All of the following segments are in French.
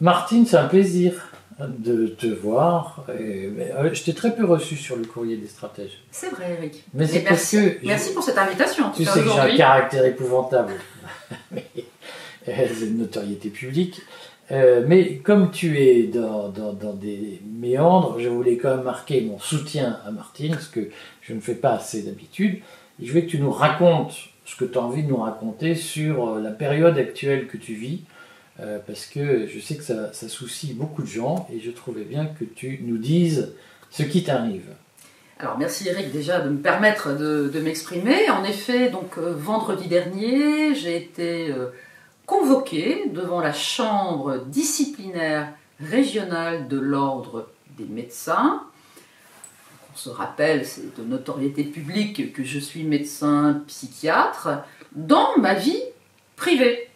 Martine, c'est un plaisir de te voir. Et, euh, je t'ai très peu reçu sur le courrier des stratèges. C'est vrai, Eric. Mais parce merci, que. merci pour cette invitation. Tu sais que j'ai un caractère épouvantable. Mais, euh, c'est une notoriété publique. Euh, mais comme tu es dans, dans- dans des méandres, je voulais quand même marquer mon soutien à Martine, ce que je ne fais pas assez d'habitude. Je veux que tu nous racontes ce que tu as envie de nous raconter sur la période actuelle que tu vis, euh, parce que je sais que ça, soucie beaucoup de gens, et je trouvais bien que tu nous dises ce qui t'arrive. Alors merci Eric déjà de me permettre de, m'exprimer. En effet, donc euh, vendredi dernier, j'ai été euh, convoqué devant la chambre disciplinaire régionale de l'ordre des médecins. On se rappelle, c'est de notoriété publique que je suis médecin psychiatre dans ma vie privée.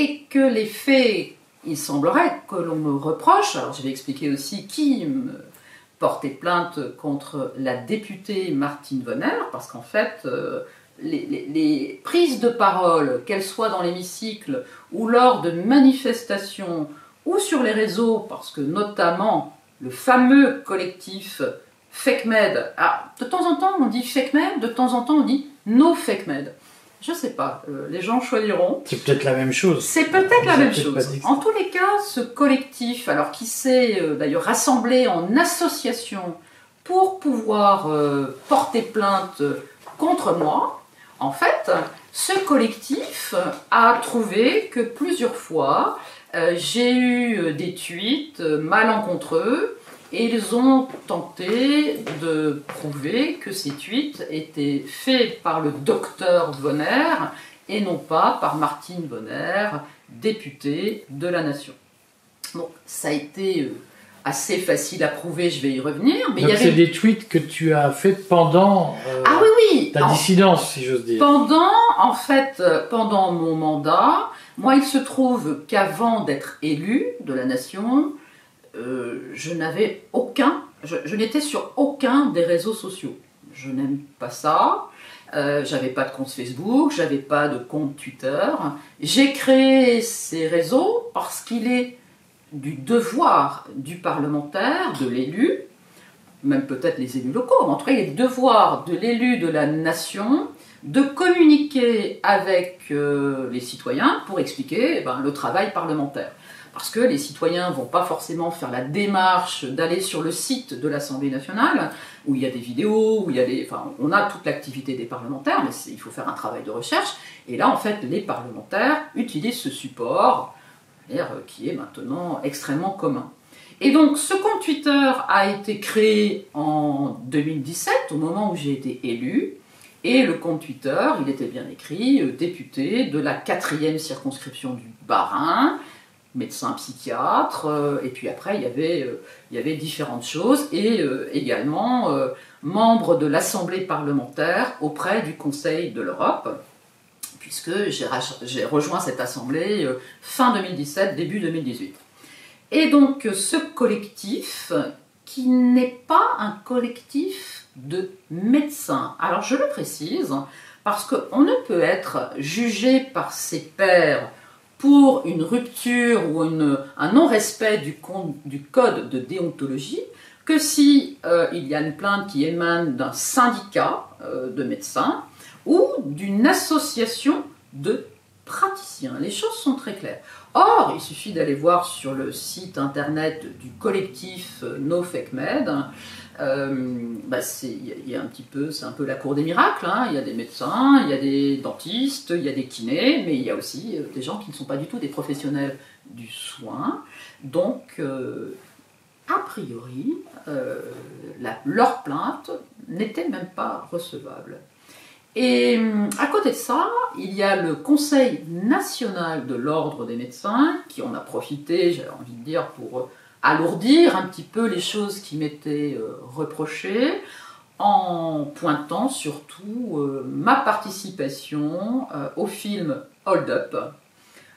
Et que les faits, il semblerait que l'on me reproche, alors je vais expliquer aussi qui me porter plainte contre la députée Martine Vonner, parce qu'en fait, euh, les prises de parole, qu'elles soient dans l'hémicycle ou lors de manifestations ou sur les réseaux, parce que notamment le fameux collectif FakeMed, ah, de temps en temps on dit FakeMed, de temps en temps on dit No FakeMed. Je sais pas, euh, les gens choisiront. C'est peut-être la même chose. C'est peut-être la même chose. En tous les cas, ce collectif, alors qui s'est euh, d'ailleurs rassemblé en association pour pouvoir euh, porter plainte contre moi, en fait, ce collectif a trouvé que plusieurs fois, j'ai eu des tweets malencontreux et ils ont tenté de prouver que ces tweets étaient faits par le docteur Bonner et non pas par Martine Bonner, députée de la Nation. Bon, ça a été euh, assez facile à prouver, je vais y revenir, mais il Donc y c'est des tweets que tu as fait pendant euh, Ah oui, oui ta en- dissidence, si j'ose dire. Pendant, en fait, euh, pendant mon mandat, moi, il se trouve qu'avant d'être élu de la nation, euh, je n'avais aucun, je, n'étais sur aucun des réseaux sociaux. Je n'aime pas ça. Euh, j'avais pas de compte Facebook, j'avais pas de compte Twitter. J'ai créé ces réseaux parce qu'il est du devoir du parlementaire, de l'élu, même peut-être les élus locaux, mais en tout cas, il est le devoir de l'élu de la nation de communiquer avec euh, les citoyens pour expliquer eh ben, le travail parlementaire. Parce que les citoyens vont pas forcément faire la démarche d'aller sur le site de l'Assemblée nationale, où il y a des vidéos, où il y a des... Enfin, on a toute l'activité des parlementaires, mais il faut faire un travail de recherche. Et là, en fait, les parlementaires utilisent ce support, euh, qui est maintenant extrêmement commun. Et donc, ce compte Twitter a été créé en 2017, au moment où j'ai été élu. Et le compte Twitter, il était bien écrit, euh, député de la quatrième circonscription du Bas-Rhin, médecin psychiatre, euh, et puis après il y avait, euh, il y avait différentes choses, et euh, également membre de l'Assemblée parlementaire auprès du Conseil de l'Europe, puisque j'ai rejoint cette Assemblée fin 2017, début 2018. Et donc ce collectif, qui n'est pas un collectif de médecins. Alors je le précise, parce qu'on ne peut être jugé par ses pairs pour une rupture ou un non-respect du, code de déontologie que si euh, il y a une plainte qui émane d'un syndicat euh, de médecins ou d'une association de praticiens. Les choses sont très claires. Or, il suffit d'aller voir sur le site internet du collectif euh, No Med. Euh, bah, c'est- y, a- un petit peu, c'est un peu la cour des miracles. hein. Il y a des médecins, il y a des dentistes, il y a des kinés, mais il y a aussi euh, des gens qui ne sont pas du tout des professionnels du soin. Donc, euh, a priori, leur plainte n'était même pas recevable. Et à côté de ça, il y a le Conseil national de l'ordre des médecins qui en a profité, j'avais envie de dire, pour alourdir un petit peu les choses qui m'étaient euh, reprochées, en pointant surtout euh, ma participation euh, au film Hold Up.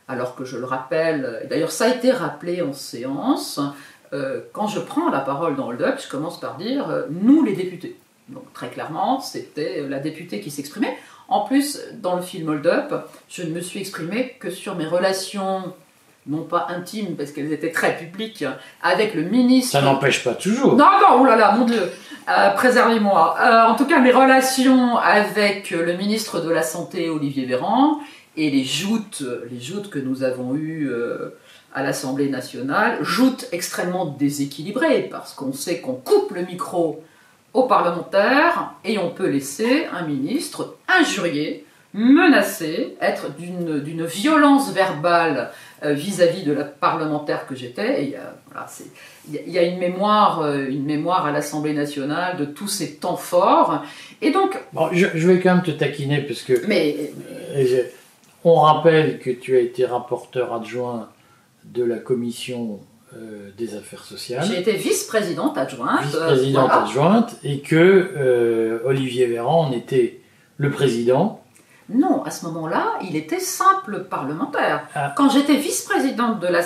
Alors que je le rappelle, d'ailleurs ça a été rappelé en séance, quand je prends la parole dans Hold Up, je commence par dire nous les députés. Donc très clairement, c'était la députée qui s'exprimait. En plus, dans le film Hold Up, je ne me suis exprimée que sur mes relations non pas intimes, parce qu'elles étaient très publiques, avec le ministre. Ça n'empêche pas toujours. Non, non, oh là là, mon Dieu, euh, préservez-moi. Euh, en tout cas, mes relations avec le ministre de la Santé, Olivier Véran, et les joutes, les joutes que nous avons eues euh, à l'Assemblée nationale, joutes extrêmement déséquilibrées, parce qu'on sait qu'on coupe le micro aux parlementaires et on peut laisser un ministre injurier, menacé, être d'une violence verbale euh, vis-à-vis de la parlementaire que j'étais. Il, il y, a une mémoire, euh, une mémoire à l'Assemblée nationale de tous ces temps forts. Et donc. Bon, je, vais quand même te taquiner parce que. Mais. Euh, on rappelle que tu as été rapporteur adjoint de la commission des affaires sociales. J'ai été vice-présidente adjointe. Vice-présidente adjointe et que Olivier Véran en était le président non, à ce moment-là, il était simple parlementaire. Ah. Quand j'étais vice-présidente de la,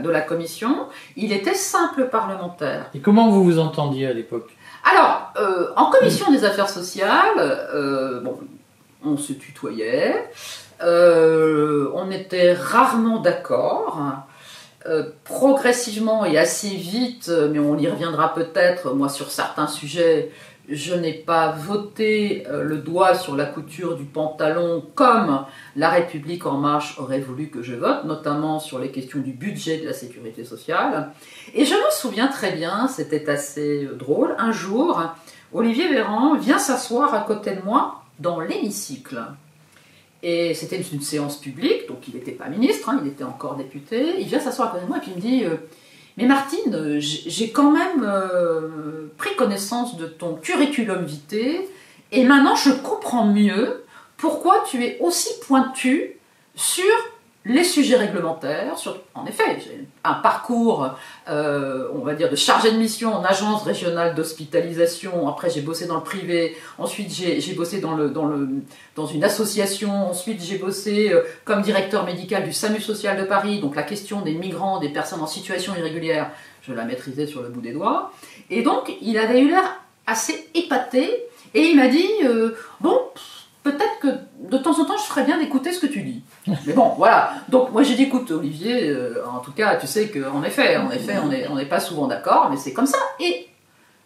de, la, commission, il était simple parlementaire. Et comment vous vous entendiez à l'époque? Alors, euh, en commission des affaires sociales, euh, bon, on se tutoyait, euh, on était rarement d'accord. progressivement et assez vite, mais on y reviendra peut-être, moi sur certains sujets, je n'ai pas voté euh, le doigt sur la couture du pantalon comme la République en marche aurait voulu que je vote, notamment sur les questions du budget de la sécurité sociale. Et je me souviens très bien, c'était assez euh, drôle, un jour, Olivier Véran vient s'asseoir à côté de moi dans l'hémicycle. Et c'était une séance publique, donc il n'était pas ministre, hein, il était encore député. Il vient s'asseoir à côté de moi et me dit... Euh, mais Martine, euh, j'ai quand même euh, pris connaissance de ton curriculum vitae et maintenant je comprends mieux pourquoi tu es aussi pointu sur les sujets réglementaires, en effet, j'ai un parcours, euh, on va dire, de chargé de mission en agence régionale d'hospitalisation. Après, j'ai bossé dans le privé. Ensuite, j'ai bossé dans, le, dans, le, dans une association. Ensuite, j'ai bossé euh, comme directeur médical du SAMU social de Paris. Donc, la question des migrants, des personnes en situation irrégulière, je la maîtrisais sur le bout des doigts. Et donc, il avait eu l'air assez épaté. Et il m'a dit, euh, bon, peut-être que de temps en temps, je ferais bien d'écouter ce que tu dis. Mais bon, voilà. Donc moi j'ai dit, écoute Olivier, euh, en tout cas, tu sais qu'en effet, en effet, on n'est pas souvent d'accord, mais c'est comme ça. Et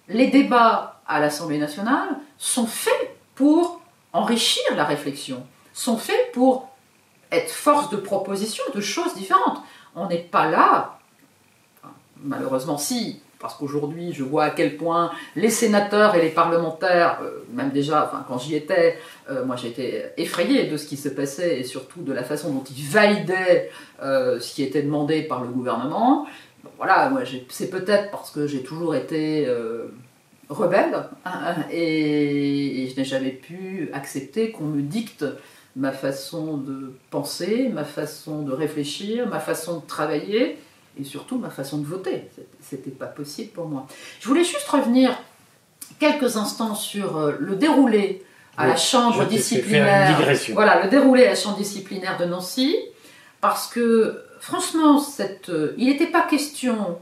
les débats à l'Assemblée nationale sont faits pour enrichir la réflexion, sont faits pour être force de proposition de choses différentes. On n'est pas là, malheureusement si, parce qu'aujourd'hui, je vois à quel point les sénateurs et les parlementaires, euh, même déjà, quand j'y étais, euh, moi j'étais effrayé de ce qui se passait et surtout de la façon dont ils validaient euh, ce qui était demandé par le gouvernement. voilà, moi c'est peut-être parce que j'ai toujours été rebelle hein, et, je n'ai jamais pu accepter qu'on me dicte ma façon de penser, ma façon de réfléchir, ma façon de travailler et surtout ma façon de voter. C'était pas possible pour moi. Je voulais juste revenir quelques instants sur euh, le déroulé à la chambre disciplinaire. Voilà, le déroulé à la chambre disciplinaire de Nancy, parce que franchement, cette, euh, il n'était pas question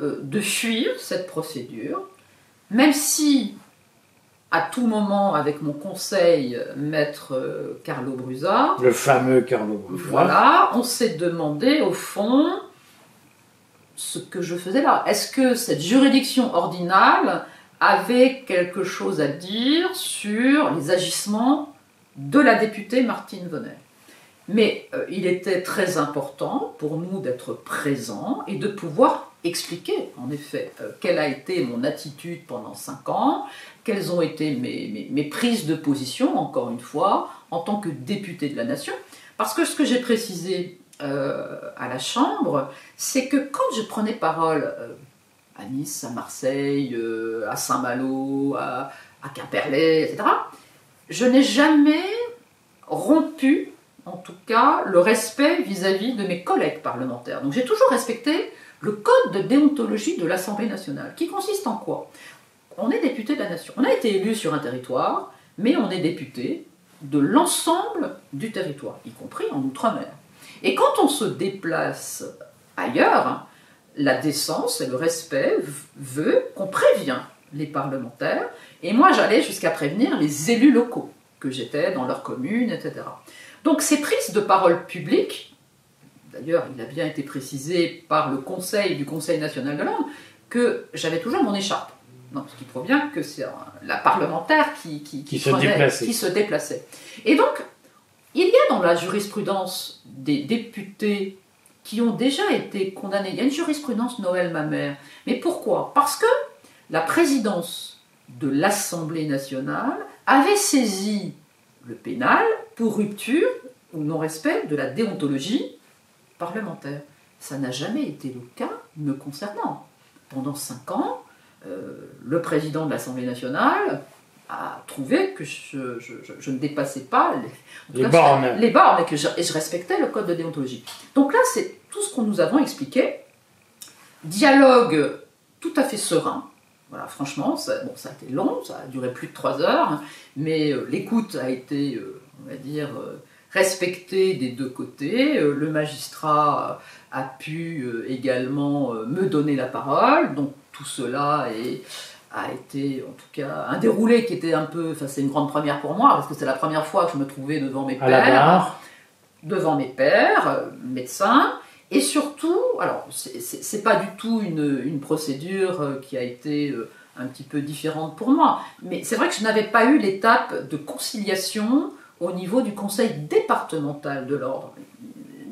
euh, de fuir cette procédure, même si à tout moment, avec mon conseil, maître Carlo Brusa. Le fameux Carlo Brusa. Voilà, on s'est demandé au fond ce que je faisais là. Est-ce que cette juridiction ordinale avait quelque chose à dire sur les agissements de la députée Martine Vonnet Mais euh, il était très important pour nous d'être présents et de pouvoir expliquer, en effet, euh, quelle a été mon attitude pendant cinq ans, quelles ont été mes, mes prises de position, encore une fois, en tant que députée de la nation. Parce que ce que j'ai précisé euh, à la Chambre, c'est que quand je prenais parole euh, à Nice, à Marseille, euh, à Saint-Malo, à, Quimperlé, etc., je n'ai jamais rompu, en tout cas, le respect vis-à-vis de mes collègues parlementaires. Donc j'ai toujours respecté le code de déontologie de l'Assemblée nationale, qui consiste en quoi? On est député de la nation. On a été élu sur un territoire, mais on est député de l'ensemble du territoire, y compris en Outre-mer. Et quand on se déplace ailleurs, la décence et le respect veut qu'on prévient les parlementaires. Et moi, j'allais jusqu'à prévenir les élus locaux. que j'étais dans leur commune, etc. Donc ces prises de parole publiques, d'ailleurs il a bien été précisé par le Conseil du Conseil national de l'ordre, que j'avais toujours mon écharpe. Donc, ce qui prouve bien que c'est la parlementaire qui, qui, se déplaçait. qui se déplaçait. Et donc, la jurisprudence des députés qui ont déjà été condamnés. Il y a une jurisprudence Noël ma mère. Mais pourquoi? Parce que la présidence de l'Assemblée nationale avait saisi le pénal pour rupture ou non-respect de la déontologie parlementaire. Ça n'a jamais été le cas me concernant. Pendant cinq ans, euh, le président de l'Assemblée nationale a trouvé que je, ne dépassais pas les, bornes. les bornes et que je, et je respectais le code de déontologie. Donc là, c'est tout ce qu'on nous avons expliqué. Dialogue tout à fait serein. Voilà, franchement, ça, bon, ça a été long, ça a duré plus de trois heures, mais euh, l'écoute a été, euh, on va dire, respectée des deux côtés. le magistrat a pu également me donner la parole, donc tout cela a été en tout cas un déroulé qui était un peu, enfin c'est une grande première pour moi parce que c'est la première fois que je me trouvais devant mes pères, devant mes pères, euh, médecins, et surtout, alors c'est pas du tout une, procédure euh, qui a été euh, un petit peu différente pour moi, mais c'est vrai que je n'avais pas eu l'étape de conciliation au niveau du conseil départemental de l'ordre.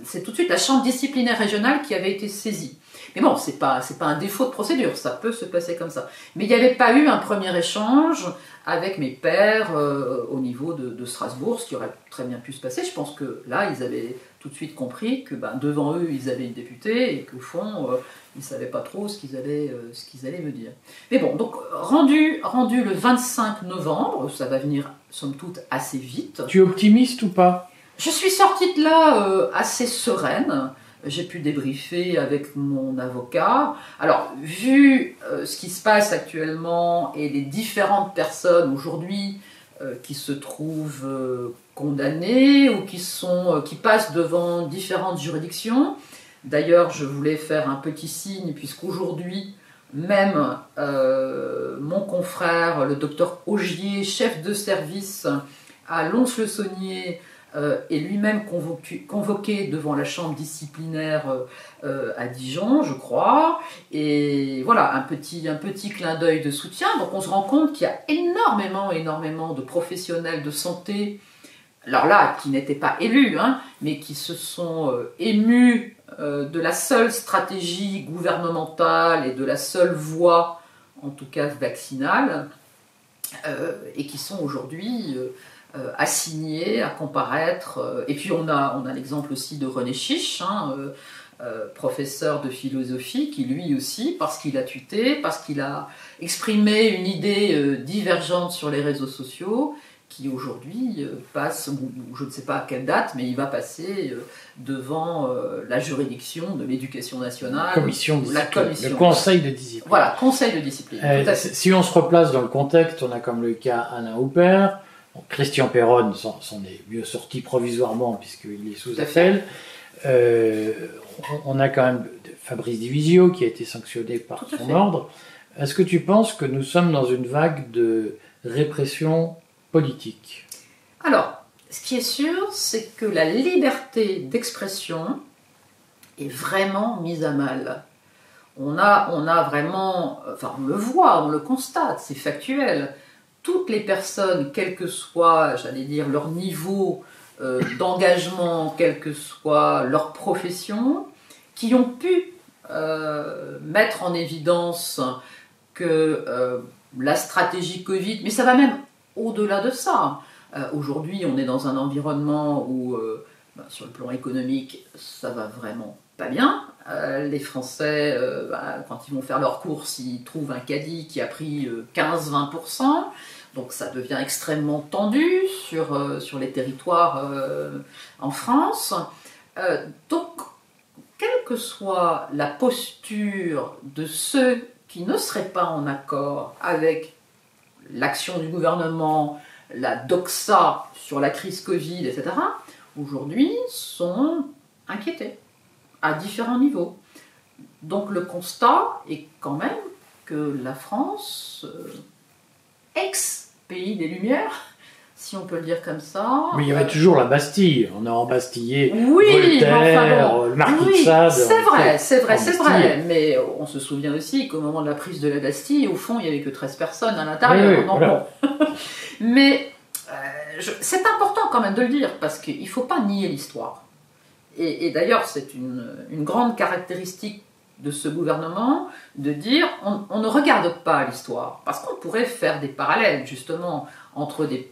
C'est tout de suite la chambre disciplinaire régionale qui avait été saisie. Mais bon, c'est pas, c'est pas un défaut de procédure, ça peut se passer comme ça. Mais il n'y avait pas eu un premier échange avec mes pères euh, au niveau de, Strasbourg, ce qui aurait très bien pu se passer. Je pense que là, ils avaient tout de suite compris que ben, devant eux, ils avaient une députée et qu'au fond, euh, ils ne savaient pas trop ce qu'ils allaient, euh, ce qu'ils allaient me dire. Mais bon, donc rendu, rendu le 25 novembre, ça va venir somme toute assez vite. Tu es optimiste ou pas? Je suis sortie de là assez sereine j'ai pu débriefer avec mon avocat. Alors, vu euh, ce qui se passe actuellement et les différentes personnes aujourd'hui euh, qui se trouvent euh, condamnées ou qui, sont, qui passent devant différentes juridictions, d'ailleurs, je voulais faire un petit signe puisqu'aujourd'hui, même mon confrère, le docteur Augier, chef de service à Lons-le-Saunier, euh, est lui-même convoqué, devant la chambre disciplinaire euh, euh, à Dijon, je crois. Et voilà, un petit, un petit clin d'œil de soutien. Donc on se rend compte qu'il y a énormément, énormément de professionnels de santé, alors là, qui n'étaient pas élus, hein, mais qui se sont émus de la seule stratégie gouvernementale et de la seule voie, en tout cas vaccinale, et qui sont aujourd'hui euh, à signer, à comparaître. Euh, et puis on a, on a l'exemple aussi de René Chiche, hein, euh, professeur de philosophie, qui lui aussi, parce qu'il a tuté, parce qu'il a exprimé une idée divergente sur les réseaux sociaux, qui aujourd'hui passe, ou, je ne sais pas à quelle date, mais il va passer devant la juridiction de l'éducation nationale. Commission la commission. Le conseil de discipline. Voilà, conseil de discipline. si on se replace dans le contexte, on a comme le cas Alain Houpert, Christian Perron s'en est mieux sorti provisoirement puisqu'il est sous appel. Euh, on a quand même Fabrice Divisio qui a été sanctionné par son ordre. Est-ce que tu penses que nous sommes dans une vague de répression politique? Alors, ce qui est sûr, c'est que la liberté d'expression est vraiment mise à mal. On a, on a vraiment, enfin on le voit, on le constate, c'est factuel toutes les personnes, quel que soit, j'allais dire, leur niveau euh, d'engagement, quelle que soit leur profession, qui ont pu euh, mettre en évidence que euh, la stratégie Covid, mais ça va même au-delà de ça. Aujourd'hui, on est dans un environnement où, bah, sur le plan économique, ça va vraiment pas bien. les Français, bah, quand ils vont faire leurs courses, ils trouvent un caddie qui a pris 15-20%. Donc ça devient extrêmement tendu sur, euh, sur les territoires euh, en France. Euh, donc, quelle que soit la posture de ceux qui ne seraient pas en accord avec l'action du gouvernement, la doxa sur la crise Covid, etc., aujourd'hui sont inquiétés à différents niveaux. Donc le constat est quand même que la France ex-pays des Lumières, si on peut le dire comme ça. Mais il y avait Euh, toujours la Bastille. On a embastillé Oui, mais Voltaire, enfin bon, le Marquis de oui, Sade. C'est vrai, c'est vrai, c'est vrai. Mais on se souvient aussi qu'au moment de la prise de la Bastille, au fond, il n'y avait que 13 personnes à l'intérieur. Oui, voilà. mais euh, c'est important quand même de le dire, parce qu'il ne faut pas nier l'histoire. Et, et d'ailleurs, c'est une, une grande caractéristique de ce gouvernement de dire on, ne regarde pas l'histoire. Parce qu'on pourrait faire des parallèles, justement, entre des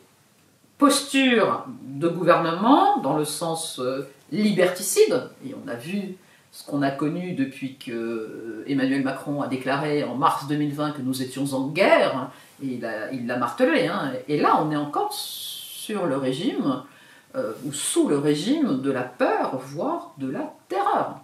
postures de gouvernement dans le sens euh, liberticide, et on a vu ce qu'on a connu depuis que euh, Emmanuel Macron a déclaré en mars 2020 que nous étions en guerre, et il l'a martelé. hein. Et là, on est encore sur le régime, euh, ou sous le régime de la peur, voire de la terreur.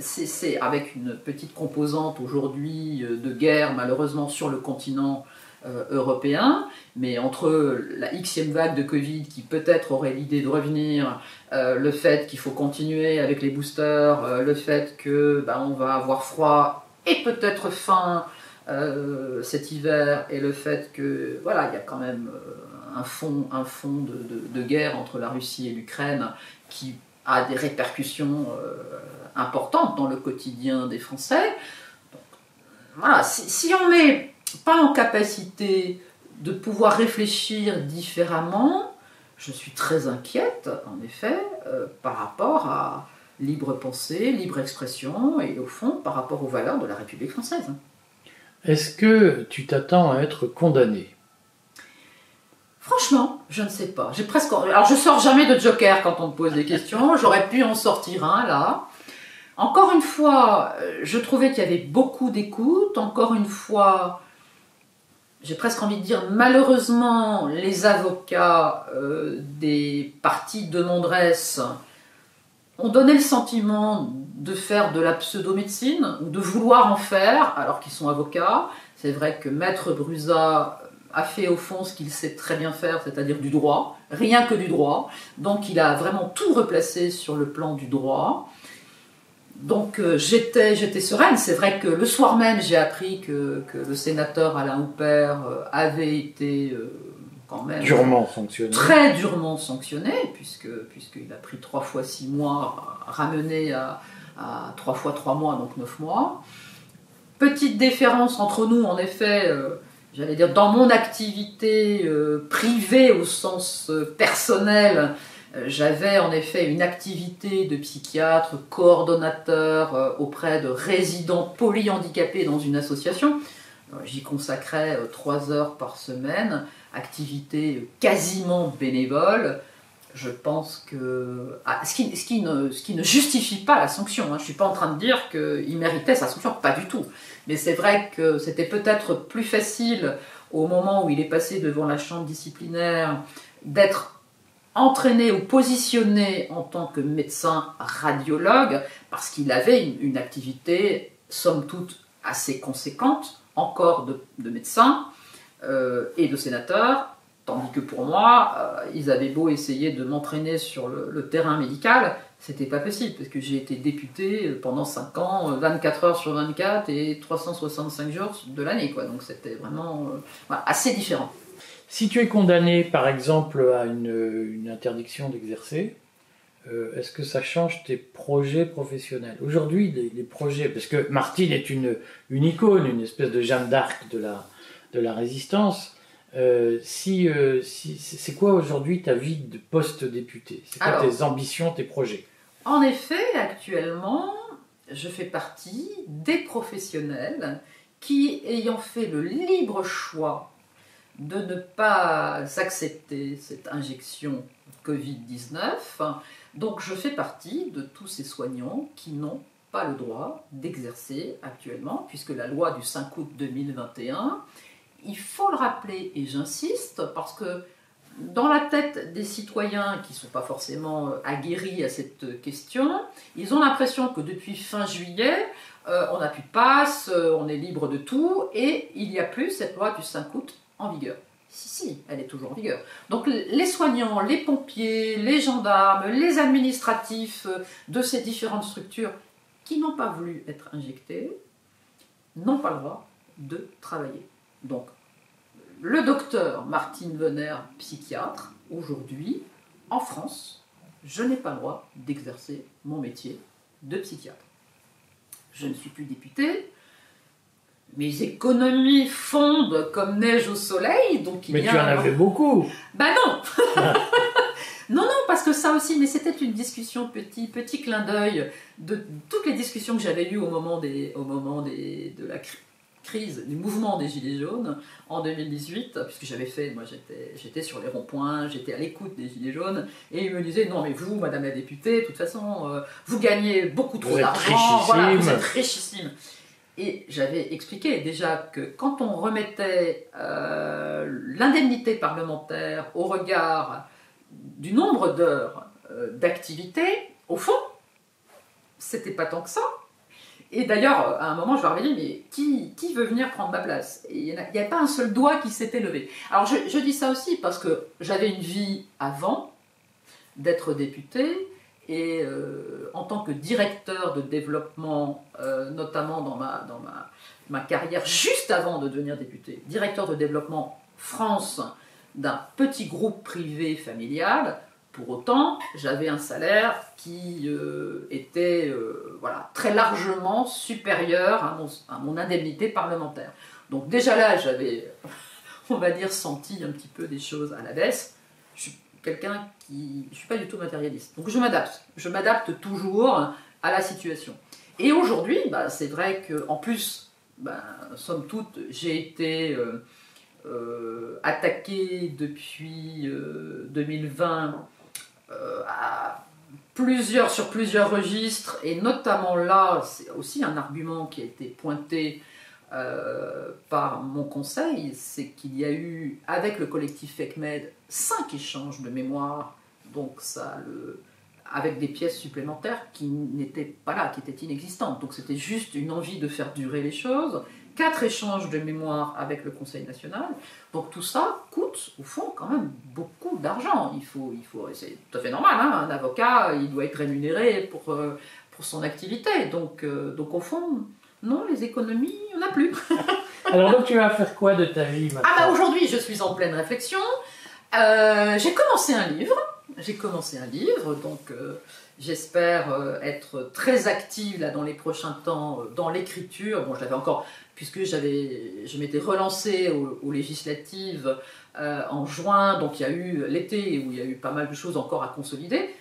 C'est avec une petite composante aujourd'hui euh, de guerre, malheureusement, sur le continent euh, européen, mais entre la xème vague de Covid qui peut-être aurait l'idée de revenir, euh, le fait qu'il faut continuer avec les boosters, le fait que bah, on va avoir froid et peut-être faim cet hiver, et le fait que voilà, il y a quand même un fond, un fond de guerre entre la Russie et l'Ukraine qui a des répercussions importantes dans le quotidien des Français. Donc, voilà, si, si on n'est pas en capacité de pouvoir réfléchir différemment, je suis très inquiète, en effet, euh, par rapport à libre pensée, libre expression, et au fond, par rapport aux valeurs de la République française. Est-ce que tu t'attends à être condamné? Franchement, je ne sais pas. J'ai presque. Alors, je sors jamais de Joker quand on me pose des questions. J'aurais pu en sortir un là. Encore une fois, euh, je trouvais qu'il y avait beaucoup d'écoute. Encore une fois, j'ai presque envie de dire, malheureusement, les avocats euh, des partis de Mondresse ont donné le sentiment de faire de la pseudomédecine ou de vouloir en faire alors qu'ils sont avocats. C'est vrai que Maître Brusa a fait au fond ce qu'il sait très bien faire, c'est-à-dire du droit, rien que du droit. Donc il a vraiment tout replacé sur le plan du droit. Donc euh, j'étais, j'étais sereine. C'est vrai que le soir même, j'ai appris que, que le sénateur Alain Houpert euh, avait été euh, quand même Durement sanctionné. très durement sanctionné, puisque, puisqu'il a pris trois fois six mois, ramené à, à trois fois trois mois, donc neuf mois. Petite différence entre nous, en effet, euh, j'allais dire, dans mon activité privée au sens personnel, j'avais en effet une activité de psychiatre, coordonnateur euh, auprès de résidents polyhandicapés dans une association. Euh, J'y consacrais euh, trois heures par semaine activité quasiment bénévole, je pense que. Ah, ce, qui, ce, qui ne, ce qui ne justifie pas la sanction. hein. Je ne suis pas en train de dire qu'il méritait sa sanction, pas du tout. Mais c'est vrai que c'était peut-être plus facile au moment où il est passé devant la chambre disciplinaire d'être entraîné ou positionné en tant que médecin radiologue parce qu'il avait une, activité, somme toute, assez conséquente, encore de, de médecin euh, et de sénateur, tandis que pour moi, euh, ils avaient beau essayer de m'entraîner sur le, terrain médical, c'était pas possible, parce que j'ai été député pendant 5 ans, 24 heures sur 24 et 365 jours de l'année, quoi. Donc c'était vraiment euh, assez différent. Si tu es condamné, par exemple, à une, une interdiction d'exercer, euh, est-ce que ça change tes projets professionnels? Aujourd'hui, les, les, projets, parce que Martine est une, une icône, une espèce de Jeanne d'Arc de la, de la résistance. Euh, si, euh, si, c'est quoi aujourd'hui ta vie de post-député? C'est quoi Alors, tes ambitions, tes projets? En effet, actuellement, je fais partie des professionnels qui, ayant fait le libre choix de ne pas accepter cette injection Covid-19, donc je fais partie de tous ces soignants qui n'ont pas le droit d'exercer actuellement, puisque la loi du 5 août 2021 il faut le rappeler, et j'insiste, parce que dans la tête des citoyens qui ne sont pas forcément aguerris à cette question, ils ont l'impression que depuis fin juillet, euh, on n'a plus de passe, euh, on est libre de tout, et il n'y a plus cette loi du 5 août en vigueur. Si, si, elle est toujours en vigueur. Donc les soignants, les pompiers, les gendarmes, les administratifs de ces différentes structures qui n'ont pas voulu être injectés n'ont pas le droit de travailler. Donc, le docteur Martine Venner, psychiatre, aujourd'hui, en France, je n'ai pas le droit d'exercer mon métier de psychiatre. Je ne suis plus députée, mes économies fondent comme neige au soleil, donc il Mais y a tu en un- avais beaucoup. Bah non Non, non, parce que ça aussi, mais c'était une discussion, petit, petit clin d'œil de toutes les discussions que j'avais eues au moment, des, au moment des, de la cri- crise, du mouvement des Gilets jaunes en 2018, puisque j'avais fait, moi j'étais, sur les ronds-points, j'étais à l'écoute des Gilets jaunes, et ils me disaient, non mais vous, Madame la députée, de toute façon, euh, vous gagnez beaucoup trop d'argent, voilà, vous êtes richissime. Et j'avais expliqué déjà que quand on remettait euh, l'indemnité parlementaire au regard du nombre d'heures euh, d'activité, au fond, c'était pas tant que ça. Et d'ailleurs, à un moment, je leur avais dit, mais qui, qui veut venir prendre ma place? Il n'y avait pas un seul doigt qui s'était levé. Alors je, je dis ça aussi parce que j'avais une vie avant d'être député, et euh, en tant que directeur de développement, euh, notamment dans, ma, dans ma, carrière juste avant de devenir député, directeur de développement France d'un petit groupe privé familial, pour autant, j'avais un salaire qui euh, était voilà, très largement supérieur à mon, à mon indemnité parlementaire. Donc déjà là, j'avais, on va dire, senti un petit peu des choses à la baisse. Quelqu'un qui... Je suis pas du tout matérialiste. Donc je m'adapte. Je m'adapte toujours à la situation. Et aujourd'hui, bah, c'est vrai qu'en plus, bah, somme toute, j'ai été euh, euh, attaqué depuis euh, 2020 euh, à plusieurs, sur plusieurs registres, et notamment là, c'est aussi un argument qui a été pointé euh, par mon conseil, c'est qu'il y a eu, avec le collectif FECMED, cinq échanges de mémoire, donc ça, avec des pièces supplémentaires qui n'étaient pas là, qui étaient inexistantes. Donc c'était juste une envie de faire durer les choses. Quatre échanges de mémoire avec le Conseil national. Donc tout ça coûte, au fond, quand même beaucoup d'argent. Il faut, il faut, c'est tout à fait normal. hein, un avocat, il doit être rémunéré pour, euh, pour son activité. Donc, euh, donc au fond, non, les économies, on n'a plus. Alors donc tu vas faire quoi de ta vie maintenant? Ah bah aujourd'hui, je suis en pleine réflexion. Euh, j'ai commencé un livre. J'ai commencé un livre, donc euh, j'espère euh, être très active là dans les prochains temps dans l'écriture. Bon, j'avais encore, puisque j'avais, je m'étais relancée aux, aux législatives en juin, donc il y a eu l'été où il y a eu pas mal de choses encore à consolider.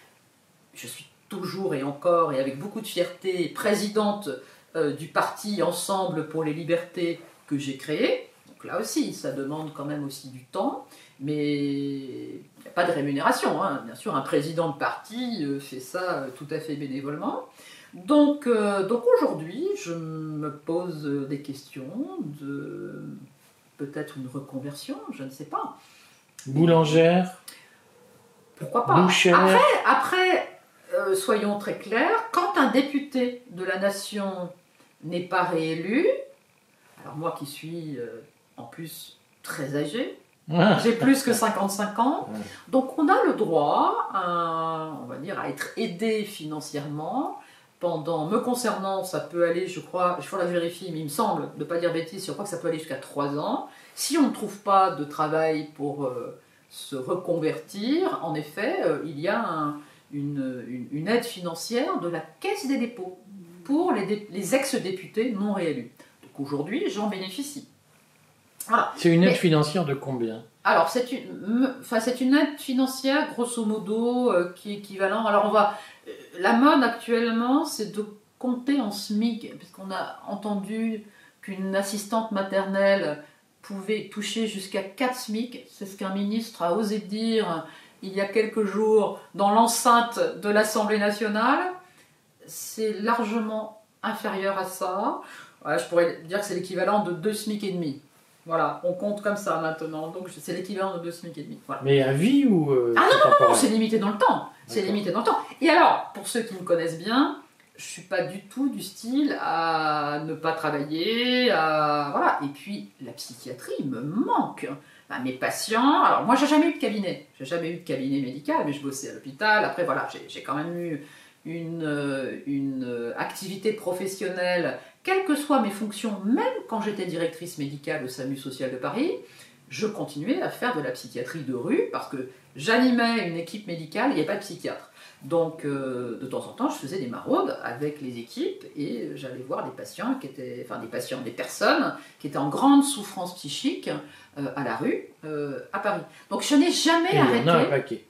Je suis toujours et encore et avec beaucoup de fierté présidente du parti Ensemble pour les libertés que j'ai créé. Donc là aussi, ça demande quand même aussi du temps, mais il n'y a pas de rémunération. hein. Bien sûr, un président de parti euh, fait ça euh, tout à fait bénévolement. Donc, euh, donc aujourd'hui, je me pose euh, des questions de peut-être une reconversion, je ne sais pas. Boulangère, Pourquoi pas? Bouchère. Après, après euh, soyons très clairs, quand un député de la nation n'est pas réélu, alors moi qui suis euh, en plus très âgé, Ah, j'ai plus que 55 ans, donc on a le droit, à, on va dire, à être aidé financièrement. Pendant, me concernant, ça peut aller, je crois, il faut la vérifier, mais il me semble, de ne pas dire bêtise, je crois que ça peut aller jusqu'à 3 ans. Si on ne trouve pas de travail pour euh, se reconvertir, en effet, euh, il y a un- une, une- une aide financière de la Caisse des dépôts pour les, dé- les ex-députés non réélus. Donc aujourd'hui, j'en bénéficie. Voilà. C'est une aide Mais- financière de combien? Alors, c'est une, me- enfin, c'est une aide financière, grosso modo, euh, qui est équivalent. Alors, on va. euh, La mode actuellement, c'est de compter en SMIC, puisqu'on a entendu qu'une assistante maternelle pouvait toucher jusqu'à 4 SMIC. C'est ce qu'un ministre a osé dire il y a quelques jours dans l'enceinte de l'Assemblée nationale. C'est largement inférieur à ça. Je pourrais dire que c'est l'équivalent de 2 SMIC et demi. Voilà, on compte comme ça maintenant. Donc c'est l'équivalent de 2 SMIC et demi. Voilà. Mais à vie ou euh, Ah c'est Non, temporaire c'est limité dans le temps. C'est limité dans le temps. Et alors, pour ceux qui me connaissent bien, je suis pas du tout du style à ne pas travailler, à voilà. Et puis la psychiatrie me manque. Mes patients, alors moi j'ai jamais eu de cabinet, j'ai jamais eu de cabinet médical, mais je bossais à l'hôpital. Après voilà, j'ai quand même eu une, euh, une euh, activité professionnelle, quelles que soient mes fonctions, même quand j'étais directrice médicale au SAMU social de Paris. je continuais à faire de la psychiatrie de rue parce que j'animais une équipe médicale, il n'y avait pas de psychiatre. Donc, euh, de temps en temps, je faisais des maraudes avec les équipes et j'allais voir des patients qui étaient, enfin des patients, des personnes qui étaient en grande souffrance psychique euh, à la rue euh, à Paris. Donc, je n'ai jamais Et arrêté. Il y en a un paquet.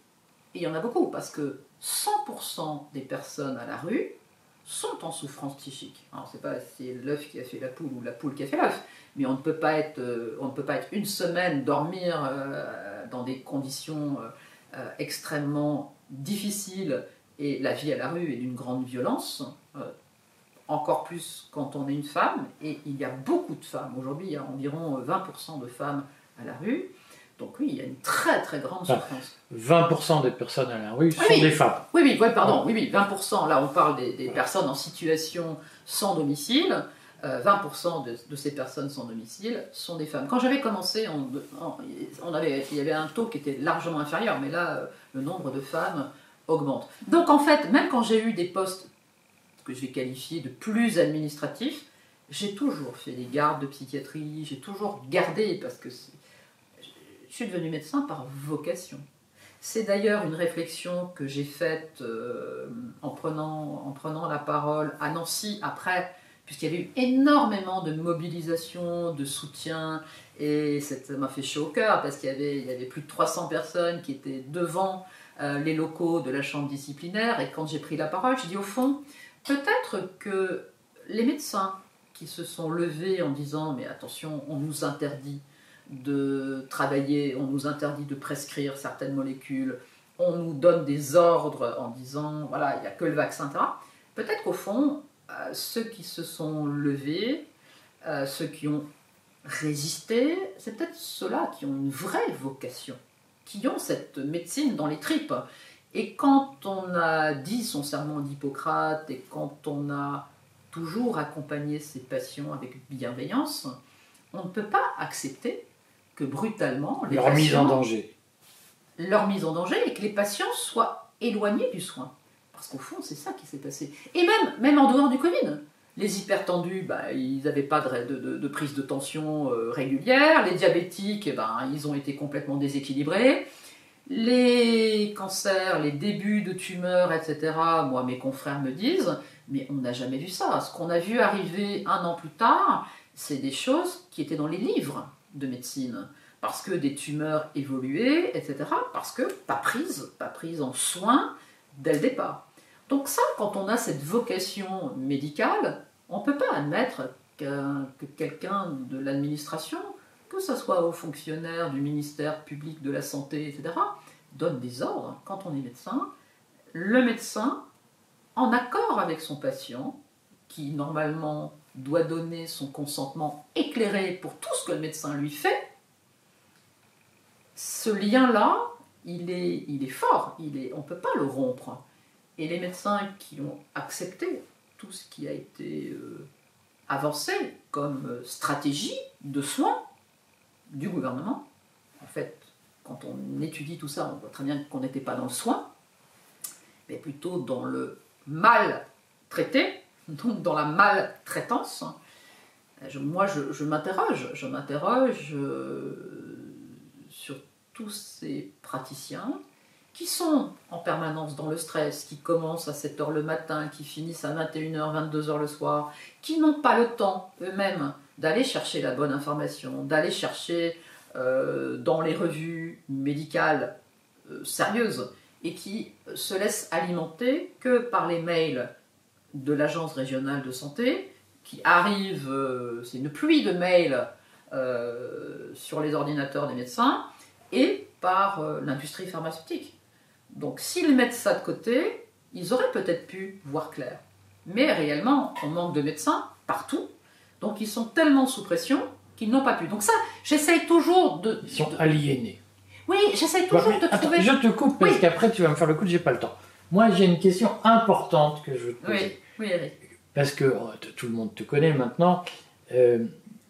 Et il y en a beaucoup parce que 100% des personnes à la rue sont en souffrance psychique. Alors, c'est pas si l'œuf qui a fait la poule ou la poule qui a fait l'œuf, mais on ne peut pas être, euh, on ne peut pas être une semaine dormir euh, dans des conditions euh, extrêmement difficiles et la vie à la rue est d'une grande violence. encore plus quand on est une femme, et il y a beaucoup de femmes. Aujourd'hui, il y a environ 20% de femmes à la rue. Donc oui, il y a une très très grande Ah. souffrance. 20% des personnes à la rue sont oui. des femmes. Oui, oui, ouais, pardon, oui, oui, 20%, là on parle des, des personnes en situation sans domicile, euh, 20% de, de ces personnes sans domicile sont des femmes. Quand j'avais commencé, on, avait, il y avait un taux qui était largement inférieur, mais là, euh, le nombre de femmes augmente. Donc en fait, même quand j'ai eu des postes que je vais qualifier de plus administratifs, j'ai toujours fait des gardes de psychiatrie, j'ai toujours gardé, parce que c'est- je suis devenue médecin par vocation. C'est d'ailleurs une réflexion que j'ai faite euh, en, prenant, en prenant la parole à Nancy après, puisqu'il y avait eu énormément de mobilisation, de soutien, et ça m'a fait chaud au cœur, parce qu'il y avait, y avait plus de 300 personnes qui étaient devant euh, les locaux de la chambre disciplinaire, et quand j'ai pris la parole, j'ai dit au fond, peut-être que les médecins qui se sont levés en disant, mais attention, on nous interdit de travailler, on nous interdit de prescrire certaines molécules, on nous donne des ordres en disant voilà, il n'y a que le vaccin, etc. Peut-être qu'au fond, euh, ceux qui se sont levés, euh, ceux qui ont résisté, c'est peut-être ceux-là qui ont une vraie vocation, qui ont cette médecine dans les tripes. Et quand on a dit son serment d'Hippocrate et quand on a toujours accompagné ses patients avec bienveillance, on ne peut pas accepter que brutalement les Leur mise en danger. leur mise en danger et que les patients soient éloignés du soin. Parce qu'au fond, c'est ça qui s'est passé. Et même, même en dehors du Covid. Les hypertendus, bah, ils n'avaient pas de, de- de- de prise de tension euh, régulière. Les diabétiques, eh ben, ils ont été complètement déséquilibrés. Les cancers, les débuts de tumeurs, etc., moi, mes confrères me disent, mais on n'a jamais vu ça. Ce qu'on a vu arriver un an plus tard, c'est des choses qui étaient dans les livres de médecine parce que des tumeurs évoluaient, etc. Parce que pas prise, pas prise en soin dès le départ. Donc ça, quand on a cette vocation médicale, on ne peut pas admettre que quelqu'un de l'administration, que ce soit aux fonctionnaires du ministère public de la santé, etc., donne des ordres. Quand on est médecin, le médecin, en accord avec son patient, qui normalement doit donner son consentement éclairé pour tout ce que le médecin lui fait, ce lien-là, il est, fort, il on ne peut pas le rompre. Et les médecins qui ont accepté tout ce qui a été euh, avancé comme euh, stratégie de soins du gouvernement, en fait, quand on étudie tout ça, on voit très bien qu'on n'était pas dans le soin, mais plutôt dans le mal traité, donc dans la maltraitance. Moi, je, je m'interroge, je m'interroge euh, sur tous ces praticiens qui sont en permanence dans le stress, qui commencent à 7h le matin, qui finissent à 21h, 22h le soir, qui n'ont pas le temps eux-mêmes d'aller chercher la bonne information, d'aller chercher euh, dans les revues médicales euh, sérieuses et qui se laissent alimenter que par les mails de l'agence régionale de santé qui arrivent, euh, c'est une pluie de mails euh, sur les ordinateurs des médecins et par euh, l'industrie pharmaceutique. Donc s'ils mettent ça de côté, ils auraient peut-être pu voir clair. Mais réellement, on manque de médecins partout, donc ils sont tellement sous pression qu'ils n'ont pas pu. Donc ça, j'essaye toujours de... Ils sont aliénés. Oui, j'essaye toujours de Attends, trouver... je te coupe parce Oui. qu'après tu vas me faire le coup, j'ai pas le temps. Moi j'ai une question importante que je veux te poser. Oui, oui, Eric. Parce que oh, tout le monde te connaît maintenant. Euh,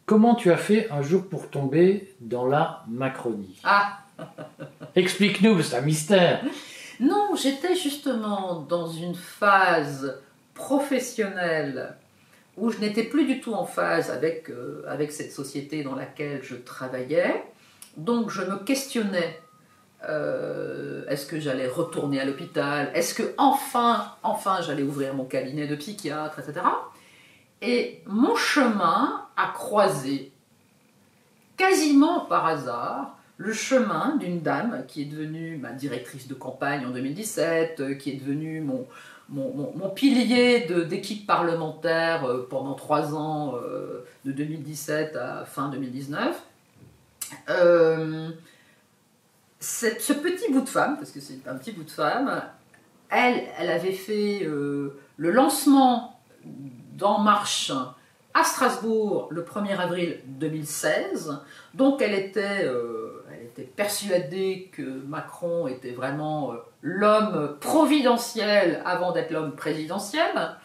comment tu as fait un jour pour tomber dans la Macronie? Ah Explique-nous, c'est un mystère. Non, j'étais justement dans une phase professionnelle où je n'étais plus du tout en phase avec, euh, avec cette société dans laquelle je travaillais. Donc je me questionnais euh, est-ce que j'allais retourner à l'hôpital? Est-ce que enfin, enfin, j'allais ouvrir mon cabinet de psychiatre, etc. Et mon chemin a croisé, quasiment par hasard, le chemin d'une dame qui est devenue ma directrice de campagne en 2017, euh, qui est devenue mon, mon, pilier d'équipe parlementaire euh, pendant trois ans, de 2017 à fin 2019 ce petit bout de femme, parce que c'est un petit bout de femme, elle, elle avait fait euh, le lancement d'En Marche à Strasbourg le 1er avril 2016. Donc elle était, euh, elle était persuadée que Macron était vraiment euh, l'homme providentiel avant d'être l'homme présidentiel.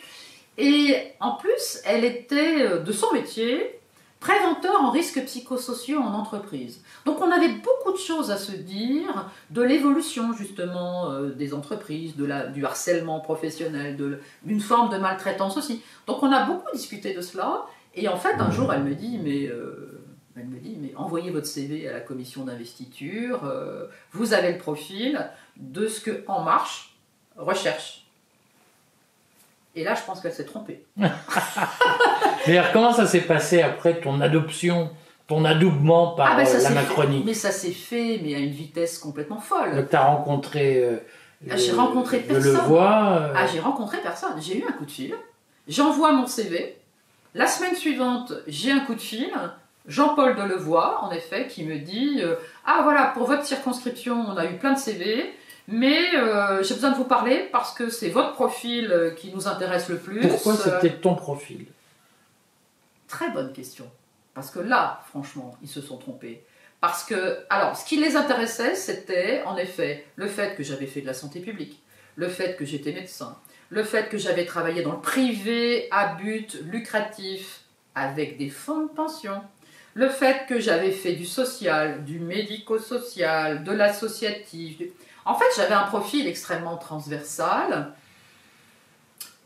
Et en plus, elle était de son métier Préventeur en risques psychosociaux en entreprise. Donc on avait beaucoup de choses à se dire de l'évolution justement euh, des entreprises, de la, du harcèlement professionnel, d'une forme de maltraitance aussi. Donc on a beaucoup discuté de cela. Et en fait, un jour, elle me dit, mais, euh, elle me dit, mais envoyez votre CV à la commission d'investiture. Euh, vous avez le profil de ce que En Marche recherche. Et là, je pense qu'elle s'est trompée. Mais comment ça s'est passé après ton adoption, ton adoubement par ah ben, euh, la Macronie Mais ça s'est fait, mais à une vitesse complètement folle. Donc tu as rencontré. Euh, ah, j'ai rencontré personne. Le vois, euh. Ah, j'ai rencontré personne. J'ai eu un coup de fil. J'envoie mon CV. La semaine suivante, j'ai un coup de fil. Jean-Paul Delevoye, en effet, qui me dit Ah voilà, pour votre circonscription, on a eu plein de CV. Mais j'ai besoin de vous parler parce que c'est votre profil qui nous intéresse le plus. Pourquoi c'était ton profil? Très bonne question. Parce que là, franchement, ils se sont trompés. Parce que, alors, ce qui les intéressait, c'était en effet le fait que j'avais fait de la santé publique, le fait que j'étais médecin, le fait que j'avais travaillé dans le privé à but lucratif avec des fonds de pension, le fait que j'avais fait du social, du médico-social, de l'associatif. En fait, j'avais un profil extrêmement transversal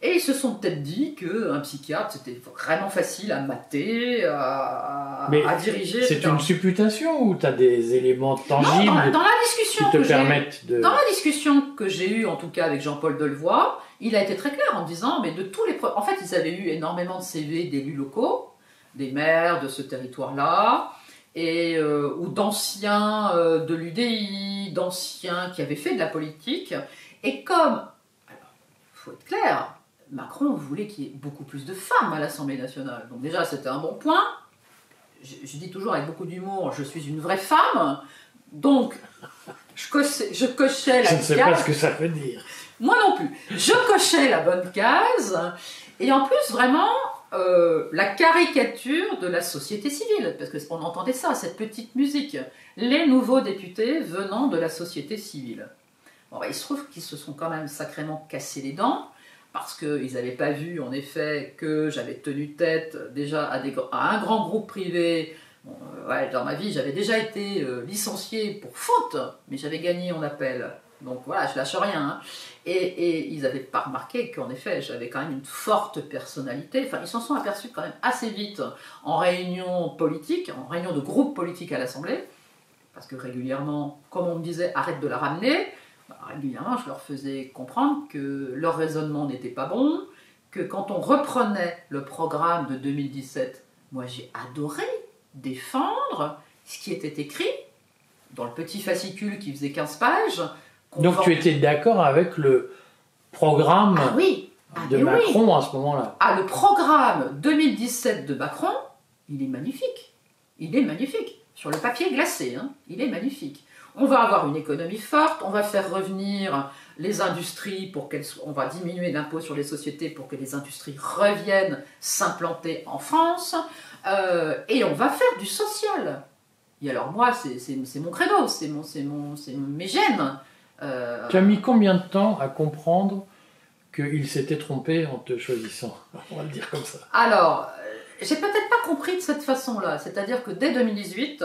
et ils se sont peut-être dit qu'un psychiatre, c'était vraiment facile à mater, à, à diriger. C'est une supputation ou tu as des éléments tangibles dans, la discussion qui te permettent de... Dans la discussion que j'ai eue, en tout cas avec Jean-Paul Delevoye, il a été très clair en disant, mais de tous les... En fait, ils avaient eu énormément de CV d'élus locaux, des maires de ce territoire-là, et euh, ou d'anciens euh, de l'UDI, d'anciens qui avaient fait de la politique. Et comme, il faut être clair, Macron voulait qu'il y ait beaucoup plus de femmes à l'Assemblée nationale. Donc déjà, c'était un bon point. Je, dis toujours avec beaucoup d'humour, je suis une vraie femme. Donc, je cochais, je cochais la Je ne sais pas ce que ça veut dire. Moi non plus. Je cochais la bonne case. Et en plus, vraiment, euh, la caricature de la société civile. Parce qu'on entendait ça, cette petite musique. Les nouveaux députés venant de la société civile. Bon, il se trouve qu'ils se sont quand même sacrément cassés les dents parce qu'ils n'avaient pas vu en effet que j'avais tenu tête déjà à, un grand groupe privé. Euh, dans ma vie, j'avais déjà été euh, licencié pour faute, mais j'avais gagné en appel. Donc voilà, je lâche rien. Hein. Et, ils n'avaient pas remarqué qu'en effet, j'avais quand même une forte personnalité. Enfin, ils s'en sont aperçus quand même assez vite en réunion politique, en réunion de groupe politique à l'Assemblée, parce que régulièrement, comme on me disait, arrête de la ramener, régulièrement, je leur faisais comprendre que leur raisonnement n'était pas bon, que quand on reprenait le programme de 2017, moi j'ai adoré défendre ce qui était écrit dans le petit fascicule qui faisait 15 pages. Donc tu étais d'accord avec le programme ah oui. Ah, de Macron à ce moment-là? Ah, le programme 2017 de Macron, il est magnifique. Il est magnifique. Sur le papier glacé, hein, il est magnifique. On va avoir une économie forte, on va faire revenir les industries pour qu'elles on va diminuer l'impôt sur les sociétés pour que les industries reviennent s'implanter en France, euh, et on va faire du social. Et alors moi, c'est mon credo, c'est mon, mon, mes gènes. Euh, tu as mis combien de temps à comprendre qu'il s'était trompé en te choisissant On va le dire comme ça. Alors, euh, j'ai peut-être pas compris de cette façon-là. C'est-à-dire que dès 2018,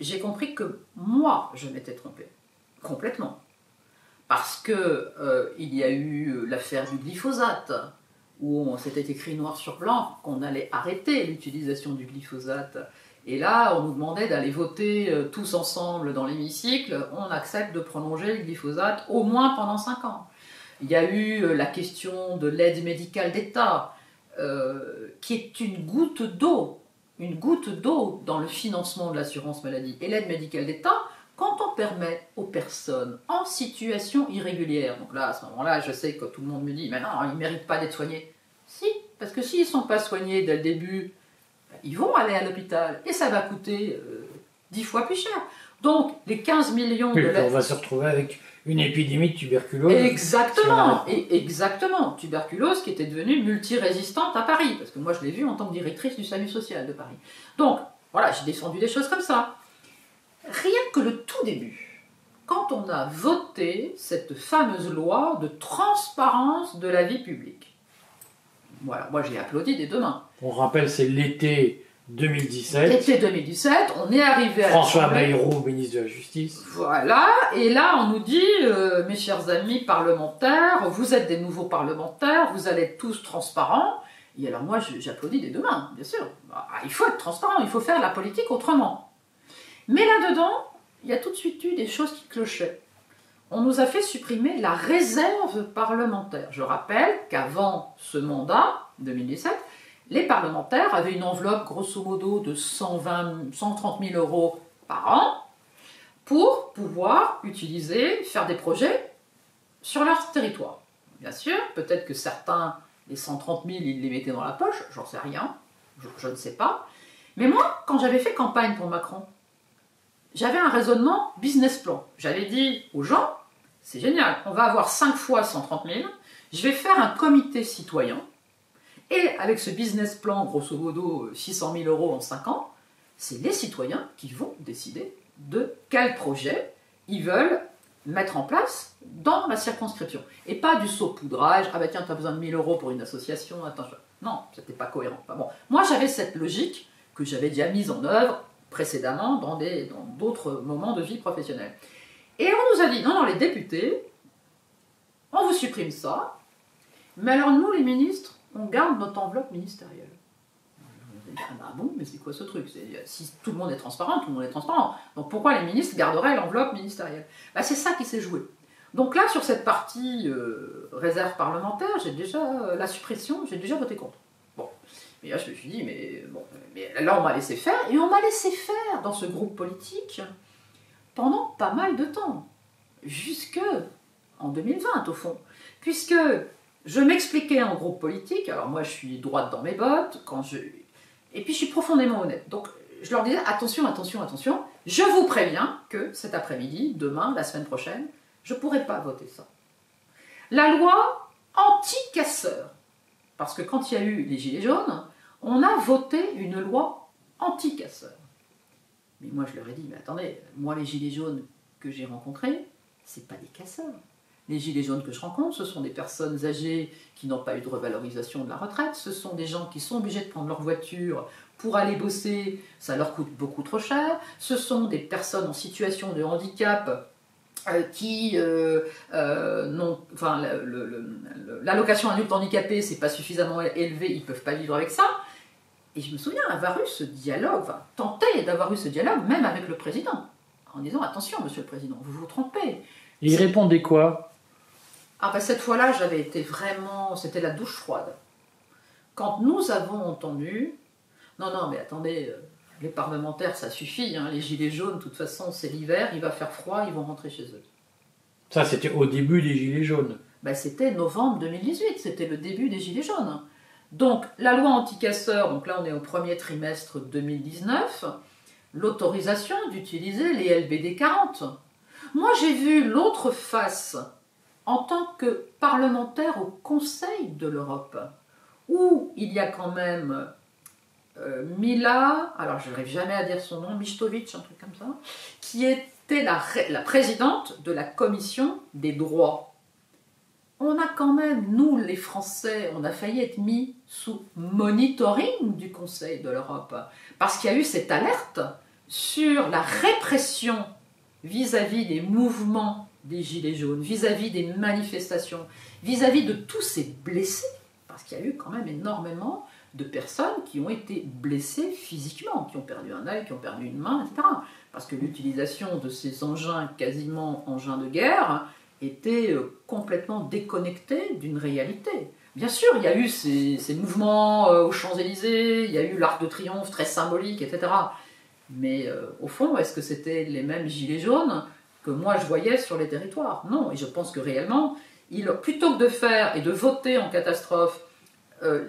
j'ai compris que moi, je m'étais trompée. Complètement. Parce que euh, il y a eu l'affaire du glyphosate, où on s'était écrit noir sur blanc qu'on allait arrêter l'utilisation du glyphosate. Et là, on nous demandait d'aller voter euh, tous ensemble dans l'hémicycle. On accepte de prolonger le glyphosate au moins pendant 5 ans. Il y a eu euh, la question de l'aide médicale d'État, euh, qui est une goutte d'eau, une goutte d'eau dans le financement de l'assurance maladie. Et l'aide médicale d'État, quand on permet aux personnes en situation irrégulière, donc là, à ce moment-là, je sais que tout le monde me dit, mais non, ils ne méritent pas d'être soignés. Si, parce que s'ils ne sont pas soignés dès le début, ils vont aller à l'hôpital et ça va coûter euh, 10 fois plus cher. Donc, les 15 millions Oui, de on va se retrouver avec une épidémie de tuberculose. Exactement, exactement. Tuberculose qui était devenue multirésistante à Paris, parce que moi je l'ai vue en tant que directrice du SAMU social de Paris. Donc, voilà, j'ai défendu des choses comme ça. Rien que le tout début, quand on a voté cette fameuse loi de transparence de la vie publique. Voilà, moi j'ai applaudi des deux mains. On rappelle, c'est l'été 2017. Été 2017, on est arrivé à François. Bayrou, ministre de la Justice. Voilà, et là on nous dit, euh, mes chers amis parlementaires, vous êtes des nouveaux parlementaires, vous allez être tous transparents. Et alors moi j'applaudis des deux mains, bien sûr. Ah, il faut être transparent, il faut faire la politique autrement. Mais là-dedans, il y a tout de suite eu des choses qui clochaient. On nous a fait supprimer la réserve parlementaire. Je rappelle qu'avant ce mandat, 2017, les parlementaires avaient une enveloppe grosso modo de 120, 130 000 euros par an pour pouvoir utiliser, faire des projets sur leur territoire. Bien sûr, peut-être que certains, les 130 000, ils les mettaient dans la poche, j'en sais rien, je, je ne sais pas. Mais moi, quand j'avais fait campagne pour Macron, j'avais un raisonnement business plan. J'avais dit aux gens, c'est génial, on va avoir 5 fois 130 000, je vais faire un comité citoyen, et avec ce business plan, grosso modo 600 000 euros en 5 ans, c'est les citoyens qui vont décider de quel projet ils veulent mettre en place dans la circonscription. Et pas du saupoudrage, ah bah tiens, tu as besoin de 1000 euros pour une association, attends, je- non, c'était pas cohérent. Bon, moi j'avais cette logique que j'avais déjà mise en œuvre précédemment dans des- dans d'autres moments de vie professionnelle. Et on nous a dit, non, non, les députés, on vous supprime ça, mais alors nous, les ministres, on garde notre enveloppe ministérielle. Ah bah bon, mais c'est quoi ce truc? C'est- Si tout le monde est transparent, tout le monde est transparent. Donc pourquoi les ministres garderaient l'enveloppe ministérielle? Bah, C'est ça qui s'est joué. Donc là, sur cette partie euh, réserve parlementaire, j'ai déjà euh, la suppression, j'ai déjà voté contre. Bon, mais là je me suis dit, mais bon, mais là on m'a laissé faire et on m'a laissé faire dans ce groupe politique pendant pas mal de temps, jusque en 2020 au fond, puisque je m'expliquais en groupe politique. Alors moi, je suis droite dans mes bottes quand je et puis je suis profondément honnête. Donc je leur disais attention, attention, attention. Je vous préviens que cet après-midi, demain, la semaine prochaine, je ne pourrai pas voter ça. La loi anti-casseurs. Parce que quand il y a eu les Gilets jaunes, on a voté une loi anti-casseurs. Mais moi, je leur ai dit, mais attendez, moi, les Gilets jaunes que j'ai rencontrés, c'est pas des casseurs. Les Gilets jaunes que je rencontre, ce sont des personnes âgées qui n'ont pas eu de revalorisation de la retraite, ce sont des gens qui sont obligés de prendre leur voiture pour aller bosser, ça leur coûte beaucoup trop cher, ce sont des personnes en situation de handicap euh, qui euh, euh, n'ont, enfin, l'allocation adulte handicapé, c'est pas suffisamment élevé, ils peuvent pas vivre avec ça. Et je me souviens avoir eu ce dialogue, enfin, tenter d'avoir eu ce dialogue, même avec le président, en disant attention, monsieur le président, vous vous trompez. Il répondait quoi? Ah bah cette fois-là, j'avais été vraiment, c'était la douche froide. Quand nous avons entendu, non non mais attendez, euh, les parlementaires ça suffit, hein, les gilets jaunes, de toute façon c'est l'hiver, il va faire froid, ils vont rentrer chez eux. Ça, c'était au début des Gilets jaunes. Ben, c'était novembre 2018, c'était le début des Gilets jaunes. Donc la loi anti-casseurs, donc là on est au premier trimestre 2019, l'autorisation d'utiliser les LBD 40. Moi j'ai vu l'autre face en tant que parlementaire au Conseil de l'Europe, où il y a quand même euh, Mila, alors je n'arrive jamais à dire son nom, Mistovic, un truc comme ça, qui était la présidente de la commission des droits on a quand même, nous les Français, on a failli être mis sous monitoring du Conseil de l'Europe. Parce qu'il y a eu cette alerte sur la répression vis-à-vis des mouvements des Gilets jaunes, vis-à-vis des manifestations, vis-à-vis de tous ces blessés. Parce qu'il y a eu quand même énormément de personnes qui ont été blessées physiquement, qui ont perdu un œil, qui ont perdu une main, etc. Parce que l'utilisation de ces engins, quasiment engins de guerre, était euh, complètement déconnectée d'une réalité. Bien sûr, il y a eu ces, mouvements euh, aux Champs-Élysées, il y a eu l'Arc de Triomphe très symbolique, etc. Mais euh, au fond, est-ce que c'était les mêmes gilets jaunes que moi je voyais sur les territoires? Non, et je pense que réellement, plutôt que de faire et de voter en catastrophe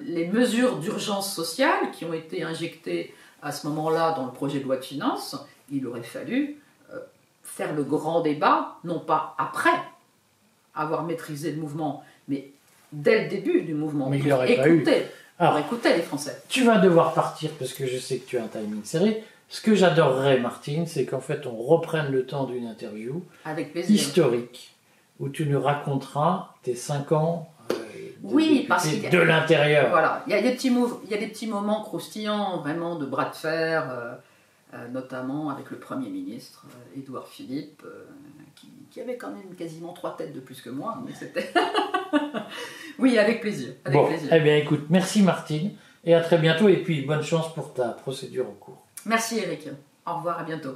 les mesures d'urgence sociale qui ont été injectées à ce moment-là dans le projet de loi de finances, il aurait fallu faire le grand débat, non pas après avoir maîtrisé le mouvement, mais dès le début du mouvement. Mais il pour n'aurait pas eu. Alors, écouter les Français. Tu vas devoir partir parce que je sais que tu as un timing serré. Ce que j'adorerais, Martine, c'est qu'en fait, on reprenne le temps d'une interview Avec historique où tu nous raconteras tes cinq ans euh, de Oui, parce qu'il y a- de l'intérieur. Voilà, il y, a des petits mouv- il y a des petits moments croustillants, vraiment de bras de fer, euh, notamment avec le Premier ministre, euh, Édouard Philippe, euh, qui, qui avait quand même quasiment trois têtes de plus que moi, mais c'était... oui, avec plaisir, avec Bon, plaisir. eh bien écoute, merci Martine, et à très bientôt, et puis bonne chance pour ta procédure en cours. Merci Eric, au revoir, à bientôt.